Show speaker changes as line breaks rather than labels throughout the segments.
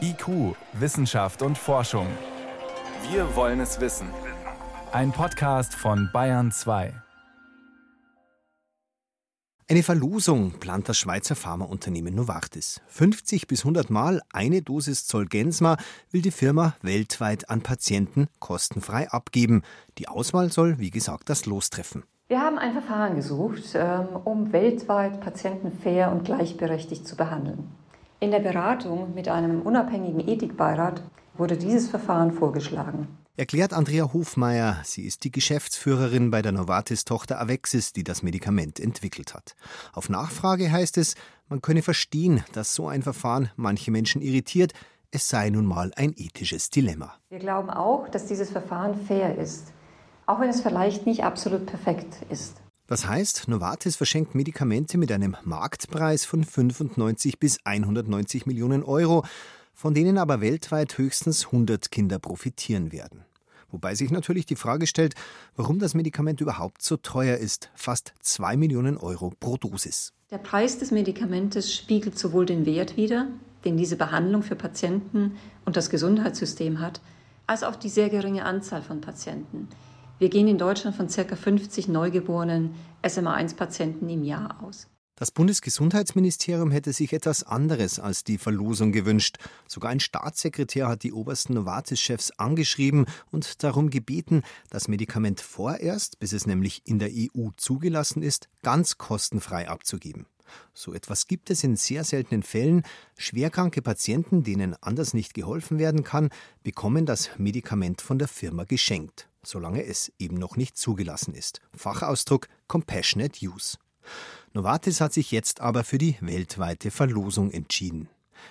IQ, Wissenschaft und Forschung. Wir wollen es wissen. Ein Podcast von Bayern 2.
Eine Verlosung plant das Schweizer Pharmaunternehmen Novartis. 50 bis 100 Mal eine Dosis Zolgensma will die Firma weltweit an Patienten kostenfrei abgeben. Die Auswahl soll, wie gesagt, das Lostreffen.
Wir haben ein Verfahren gesucht, ähm, um weltweit Patienten fair und gleichberechtigt zu behandeln. In der Beratung mit einem unabhängigen Ethikbeirat wurde dieses Verfahren vorgeschlagen.
Erklärt Andrea Hofmeier, sie ist die Geschäftsführerin bei der Novartis-Tochter Avexis, die das Medikament entwickelt hat. Auf Nachfrage heißt es, man könne verstehen, dass so ein Verfahren manche Menschen irritiert, es sei nun mal ein ethisches Dilemma.
Wir glauben auch, dass dieses Verfahren fair ist, auch wenn es vielleicht nicht absolut perfekt ist.
Das heißt, Novartis verschenkt Medikamente mit einem Marktpreis von 95 bis 190 Millionen Euro, von denen aber weltweit höchstens 100 Kinder profitieren werden. Wobei sich natürlich die Frage stellt, warum das Medikament überhaupt so teuer ist, fast 2 Millionen Euro pro Dosis.
Der Preis des Medikamentes spiegelt sowohl den Wert wider, den diese Behandlung für Patienten und das Gesundheitssystem hat, als auch die sehr geringe Anzahl von Patienten. Wir gehen in Deutschland von ca. 50 neugeborenen SMA1-Patienten im Jahr aus.
Das Bundesgesundheitsministerium hätte sich etwas anderes als die Verlosung gewünscht. Sogar ein Staatssekretär hat die obersten Novartis-Chefs angeschrieben und darum gebeten, das Medikament vorerst, bis es nämlich in der EU zugelassen ist, ganz kostenfrei abzugeben. So etwas gibt es in sehr seltenen Fällen. Schwerkranke Patienten, denen anders nicht geholfen werden kann, bekommen das Medikament von der Firma geschenkt solange es eben noch nicht zugelassen ist. Fachausdruck Compassionate Use. Novartis hat sich jetzt aber für die weltweite Verlosung entschieden.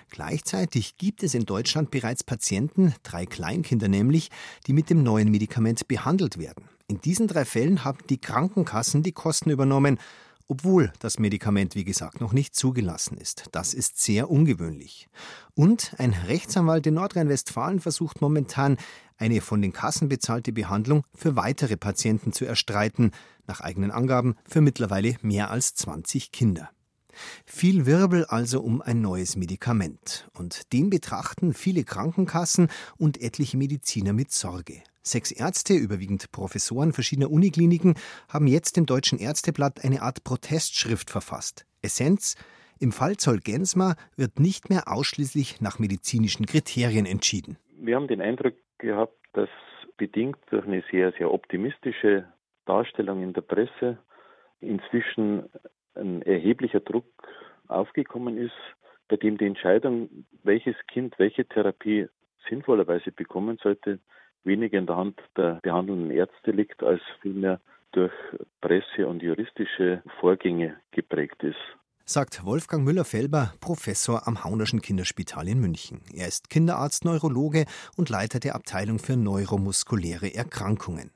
Gleichzeitig gibt es in Deutschland bereits Patienten, drei Kleinkinder nämlich, die mit dem neuen Medikament behandelt werden. In diesen drei Fällen haben die Krankenkassen die Kosten übernommen, obwohl das Medikament, wie gesagt, noch nicht zugelassen ist. Das ist sehr ungewöhnlich. Und ein Rechtsanwalt in Nordrhein-Westfalen versucht momentan, eine von den Kassen bezahlte Behandlung für weitere Patienten zu erstreiten, nach eigenen Angaben für mittlerweile mehr als 20 Kinder. Viel Wirbel also um ein neues Medikament. Und den betrachten viele Krankenkassen und etliche Mediziner mit Sorge. Sechs Ärzte, überwiegend Professoren verschiedener Unikliniken, haben jetzt im Deutschen Ärzteblatt eine Art Protestschrift verfasst. Essenz im Fall Zolgensma wird nicht mehr ausschließlich nach medizinischen Kriterien entschieden.
Wir haben den Eindruck gehabt, dass bedingt durch eine sehr, sehr optimistische Darstellung in der Presse inzwischen ein erheblicher Druck aufgekommen ist, bei dem die Entscheidung, welches Kind welche Therapie sinnvollerweise bekommen sollte, weniger in der Hand der behandelnden Ärzte liegt, als vielmehr durch Presse und juristische Vorgänge geprägt ist
sagt Wolfgang Müller-Felber, Professor am Haunerschen Kinderspital in München. Er ist Kinderarzt, Neurologe und Leiter der Abteilung für neuromuskuläre Erkrankungen.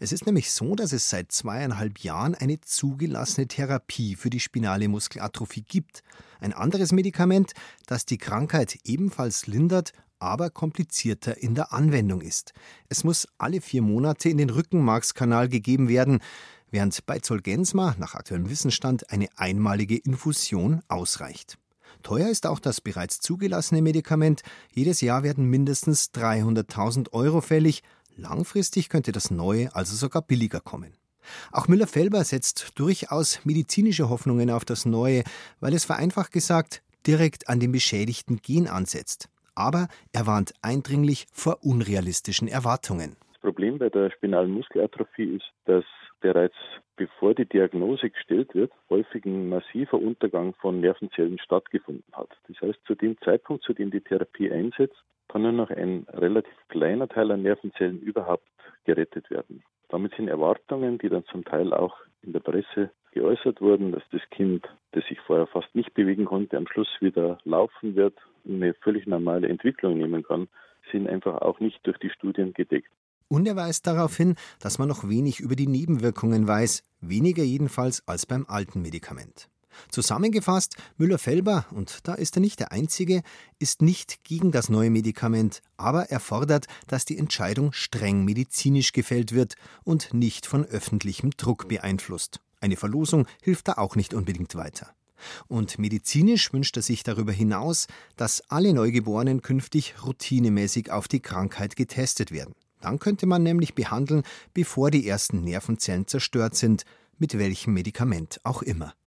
Es ist nämlich so, dass es seit zweieinhalb Jahren eine zugelassene Therapie für die spinale Muskelatrophie gibt. Ein anderes Medikament, das die Krankheit ebenfalls lindert, aber komplizierter in der Anwendung ist. Es muss alle vier Monate in den Rückenmarkskanal gegeben werden während bei Zolgensma nach aktuellem Wissensstand eine einmalige Infusion ausreicht. Teuer ist auch das bereits zugelassene Medikament. Jedes Jahr werden mindestens 300.000 Euro fällig. Langfristig könnte das neue also sogar billiger kommen. Auch Müller-Felber setzt durchaus medizinische Hoffnungen auf das Neue, weil es vereinfacht gesagt direkt an den beschädigten Gen ansetzt. Aber er warnt eindringlich vor unrealistischen Erwartungen.
Das Problem bei der spinalen Muskelatrophie ist, dass bereits bevor die Diagnose gestellt wird, häufig ein massiver Untergang von Nervenzellen stattgefunden hat. Das heißt, zu dem Zeitpunkt, zu dem die Therapie einsetzt, kann nur noch ein relativ kleiner Teil an Nervenzellen überhaupt gerettet werden. Damit sind Erwartungen, die dann zum Teil auch in der Presse geäußert wurden, dass das Kind, das sich vorher fast nicht bewegen konnte, am Schluss wieder laufen wird und eine völlig normale Entwicklung nehmen kann, sind einfach auch nicht durch die Studien gedeckt.
Und er weist darauf hin, dass man noch wenig über die Nebenwirkungen weiß, weniger jedenfalls als beim alten Medikament. Zusammengefasst, Müller-Felber, und da ist er nicht der Einzige, ist nicht gegen das neue Medikament, aber er fordert, dass die Entscheidung streng medizinisch gefällt wird und nicht von öffentlichem Druck beeinflusst. Eine Verlosung hilft da auch nicht unbedingt weiter. Und medizinisch wünscht er sich darüber hinaus, dass alle Neugeborenen künftig routinemäßig auf die Krankheit getestet werden. Dann könnte man nämlich behandeln, bevor die ersten Nervenzellen zerstört sind, mit welchem Medikament auch immer.